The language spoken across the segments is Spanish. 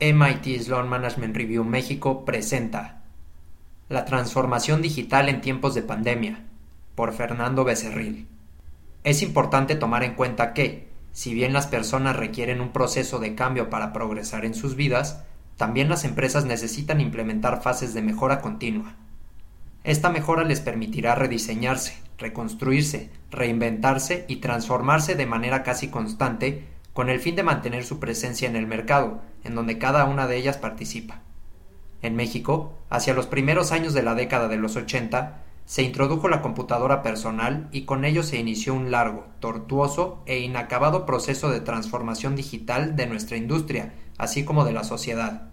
MIT Sloan Management Review México presenta La transformación digital en tiempos de pandemia por Fernando Becerril. Es importante tomar en cuenta que, si bien las personas requieren un proceso de cambio para progresar en sus vidas, también las empresas necesitan implementar fases de mejora continua. Esta mejora les permitirá rediseñarse, reconstruirse, reinventarse y transformarse de manera casi constante con el fin de mantener su presencia en el mercado, en donde cada una de ellas participa. En México, hacia los primeros años de la década de los 80, se introdujo la computadora personal y con ello se inició un largo, tortuoso e inacabado proceso de transformación digital de nuestra industria, así como de la sociedad.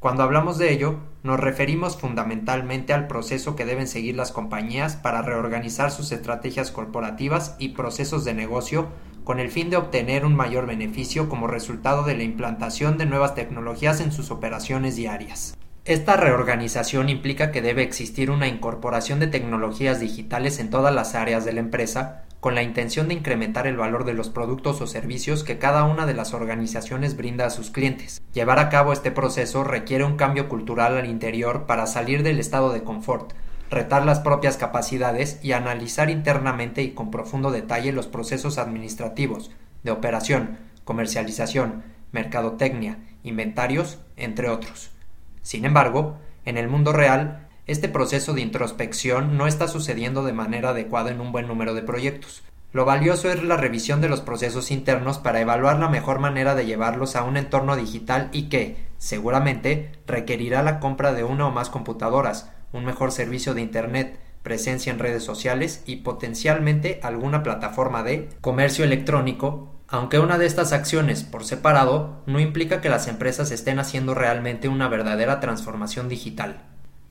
Cuando hablamos de ello, nos referimos fundamentalmente al proceso que deben seguir las compañías para reorganizar sus estrategias corporativas y procesos de negocio con el fin de obtener un mayor beneficio como resultado de la implantación de nuevas tecnologías en sus operaciones diarias. Esta reorganización implica que debe existir una incorporación de tecnologías digitales en todas las áreas de la empresa, con la intención de incrementar el valor de los productos o servicios que cada una de las organizaciones brinda a sus clientes. Llevar a cabo este proceso requiere un cambio cultural al interior para salir del estado de confort, retar las propias capacidades y analizar internamente y con profundo detalle los procesos administrativos, de operación, comercialización, mercadotecnia, inventarios, entre otros. Sin embargo, en el mundo real, este proceso de introspección no está sucediendo de manera adecuada en un buen número de proyectos. Lo valioso es la revisión de los procesos internos para evaluar la mejor manera de llevarlos a un entorno digital y que, seguramente, requerirá la compra de una o más computadoras, un mejor servicio de Internet, presencia en redes sociales y potencialmente alguna plataforma de comercio electrónico, aunque una de estas acciones por separado no implica que las empresas estén haciendo realmente una verdadera transformación digital.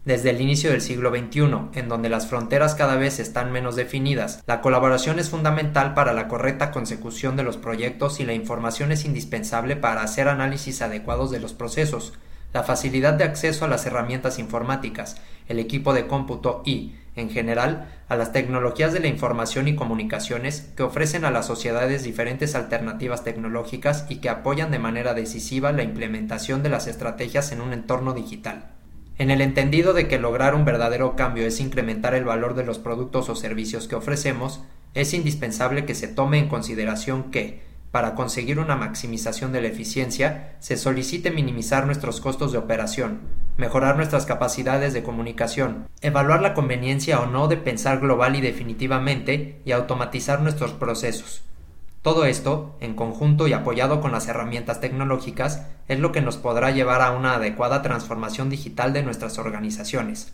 Desde el inicio del siglo XXI, en donde las fronteras cada vez están menos definidas, la colaboración es fundamental para la correcta consecución de los proyectos y la información es indispensable para hacer análisis adecuados de los procesos, la facilidad de acceso a las herramientas informáticas, el equipo de cómputo y, en general, a las tecnologías de la información y comunicaciones que ofrecen a las sociedades diferentes alternativas tecnológicas y que apoyan de manera decisiva la implementación de las estrategias en un entorno digital. En el entendido de que lograr un verdadero cambio es incrementar el valor de los productos o servicios que ofrecemos, es indispensable que se tome en consideración que, para conseguir una maximización de la eficiencia, se solicite minimizar nuestros costos de operación, mejorar nuestras capacidades de comunicación, evaluar la conveniencia o no de pensar global y definitivamente y automatizar nuestros procesos, todo esto, en conjunto y apoyado con las herramientas tecnológicas, es lo que nos podrá llevar a una adecuada transformación digital de nuestras organizaciones.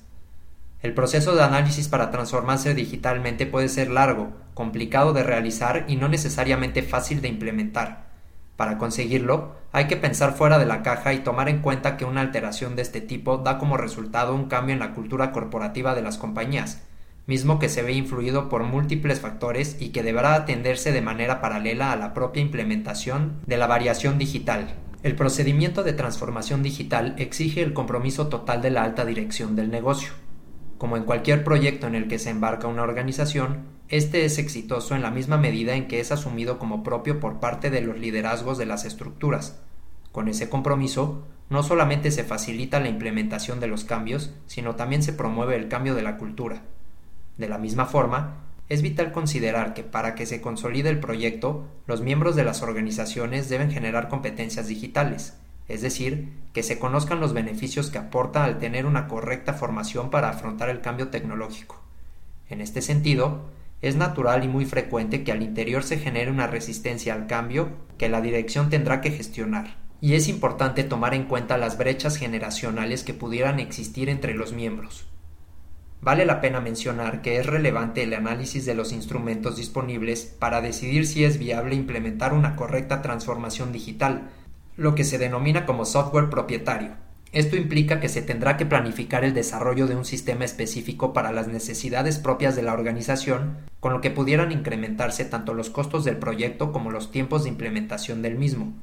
El proceso de análisis para transformarse digitalmente puede ser largo, complicado de realizar y no necesariamente fácil de implementar. Para conseguirlo, hay que pensar fuera de la caja y tomar en cuenta que una alteración de este tipo da como resultado un cambio en la cultura corporativa de las compañías, mismo que se ve influido por múltiples factores y que deberá atenderse de manera paralela a la propia implementación de la variación digital. El procedimiento de transformación digital exige el compromiso total de la alta dirección del negocio. Como en cualquier proyecto en el que se embarca una organización, este es exitoso en la misma medida en que es asumido como propio por parte de los liderazgos de las estructuras. Con ese compromiso, no solamente se facilita la implementación de los cambios, sino también se promueve el cambio de la cultura. De la misma forma, es vital considerar que para que se consolide el proyecto, los miembros de las organizaciones deben generar competencias digitales, es decir, que se conozcan los beneficios que aporta al tener una correcta formación para afrontar el cambio tecnológico. En este sentido, es natural y muy frecuente que al interior se genere una resistencia al cambio que la dirección tendrá que gestionar. Y es importante tomar en cuenta las brechas generacionales que pudieran existir entre los miembros. Vale la pena mencionar que es relevante el análisis de los instrumentos disponibles para decidir si es viable implementar una correcta transformación digital, lo que se denomina como software propietario. Esto implica que se tendrá que planificar el desarrollo de un sistema específico para las necesidades propias de la organización, con lo que pudieran incrementarse tanto los costos del proyecto como los tiempos de implementación del mismo.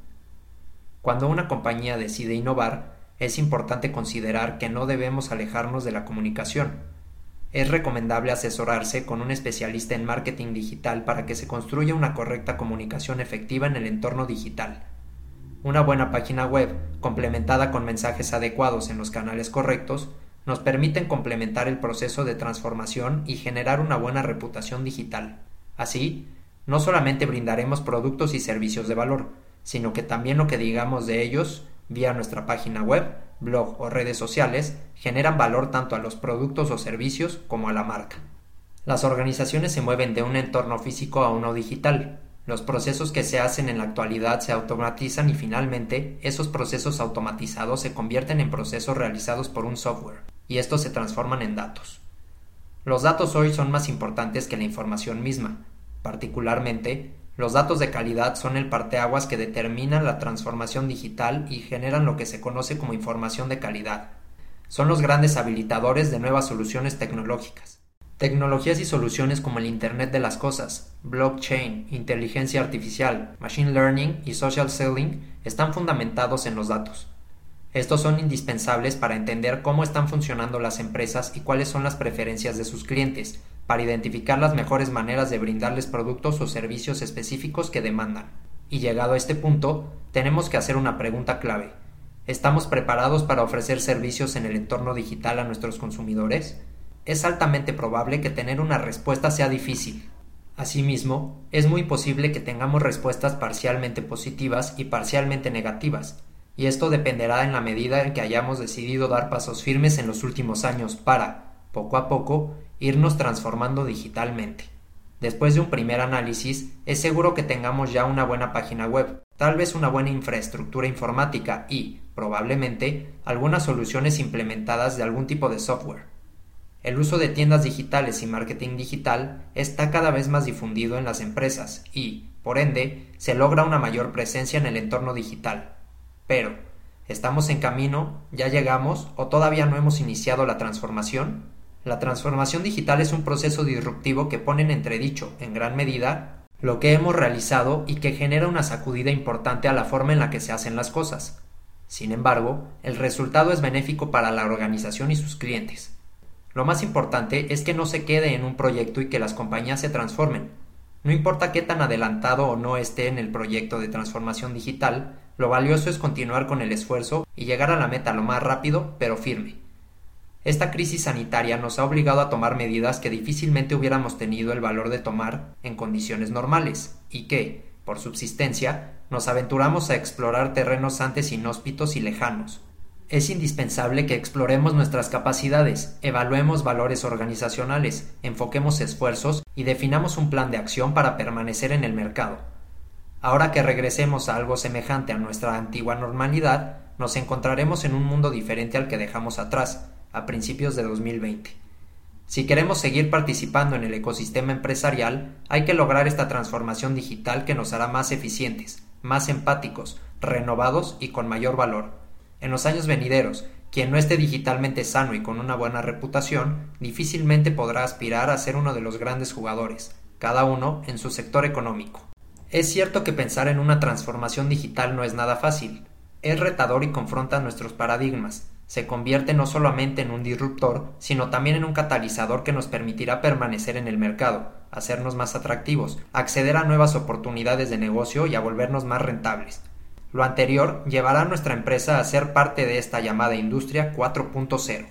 Cuando una compañía decide innovar, es importante considerar que no debemos alejarnos de la comunicación, es recomendable asesorarse con un especialista en marketing digital para que se construya una correcta comunicación efectiva en el entorno digital. Una buena página web, complementada con mensajes adecuados en los canales correctos, nos permiten complementar el proceso de transformación y generar una buena reputación digital. Así, no solamente brindaremos productos y servicios de valor, sino que también lo que digamos de ellos vía nuestra página web, blog o redes sociales generan valor tanto a los productos o servicios como a la marca. Las organizaciones se mueven de un entorno físico a uno digital. Los procesos que se hacen en la actualidad se automatizan y finalmente esos procesos automatizados se convierten en procesos realizados por un software y estos se transforman en datos. Los datos hoy son más importantes que la información misma. Particularmente, los datos de calidad son el parteaguas que determinan la transformación digital y generan lo que se conoce como información de calidad. Son los grandes habilitadores de nuevas soluciones tecnológicas. Tecnologías y soluciones como el Internet de las Cosas, blockchain, inteligencia artificial, machine learning y social selling están fundamentados en los datos. Estos son indispensables para entender cómo están funcionando las empresas y cuáles son las preferencias de sus clientes, para identificar las mejores maneras de brindarles productos o servicios específicos que demandan. Y llegado a este punto, tenemos que hacer una pregunta clave. ¿Estamos preparados para ofrecer servicios en el entorno digital a nuestros consumidores? Es altamente probable que tener una respuesta sea difícil. Asimismo, es muy posible que tengamos respuestas parcialmente positivas y parcialmente negativas, y esto dependerá en la medida en que hayamos decidido dar pasos firmes en los últimos años para, poco a poco, irnos transformando digitalmente. Después de un primer análisis, es seguro que tengamos ya una buena página web, tal vez una buena infraestructura informática y, probablemente, algunas soluciones implementadas de algún tipo de software. El uso de tiendas digitales y marketing digital está cada vez más difundido en las empresas y, por ende, se logra una mayor presencia en el entorno digital, pero, ¿estamos en camino? ¿Ya llegamos? ¿O todavía no hemos iniciado la transformación? La transformación digital es un proceso disruptivo que pone en entredicho, en gran medida, lo que hemos realizado y que genera una sacudida importante a la forma en la que se hacen las cosas. Sin embargo, el resultado es benéfico para la organización y sus clientes. Lo más importante es que no se quede en un proyecto y que las compañías se transformen. No importa qué tan adelantado o no esté en el proyecto de transformación digital, lo valioso es continuar con el esfuerzo y llegar a la meta lo más rápido, pero firme. Esta crisis sanitaria nos ha obligado a tomar medidas que difícilmente hubiéramos tenido el valor de tomar en condiciones normales y que, por subsistencia, nos aventuramos a explorar terrenos antes inhóspitos y lejanos. Es indispensable que exploremos nuestras capacidades, evaluemos valores organizacionales, enfoquemos esfuerzos y definamos un plan de acción para permanecer en el mercado. Ahora que regresemos a algo semejante a nuestra antigua normalidad, nos encontraremos en un mundo diferente al que dejamos atrás, a principios de 2020. Si queremos seguir participando en el ecosistema empresarial, hay que lograr esta transformación digital que nos hará más eficientes, más empáticos, renovados y con mayor valor. En los años venideros, quien no esté digitalmente sano y con una buena reputación, difícilmente podrá aspirar a ser uno de los grandes jugadores, cada uno en su sector económico. Es cierto que pensar en una transformación digital no es nada fácil. Es retador y confronta nuestros paradigmas. Se convierte no solamente en un disruptor, sino también en un catalizador que nos permitirá permanecer en el mercado, hacernos más atractivos, acceder a nuevas oportunidades de negocio y a volvernos más rentables. Lo anterior llevará a nuestra empresa a ser parte de esta llamada industria 4.0.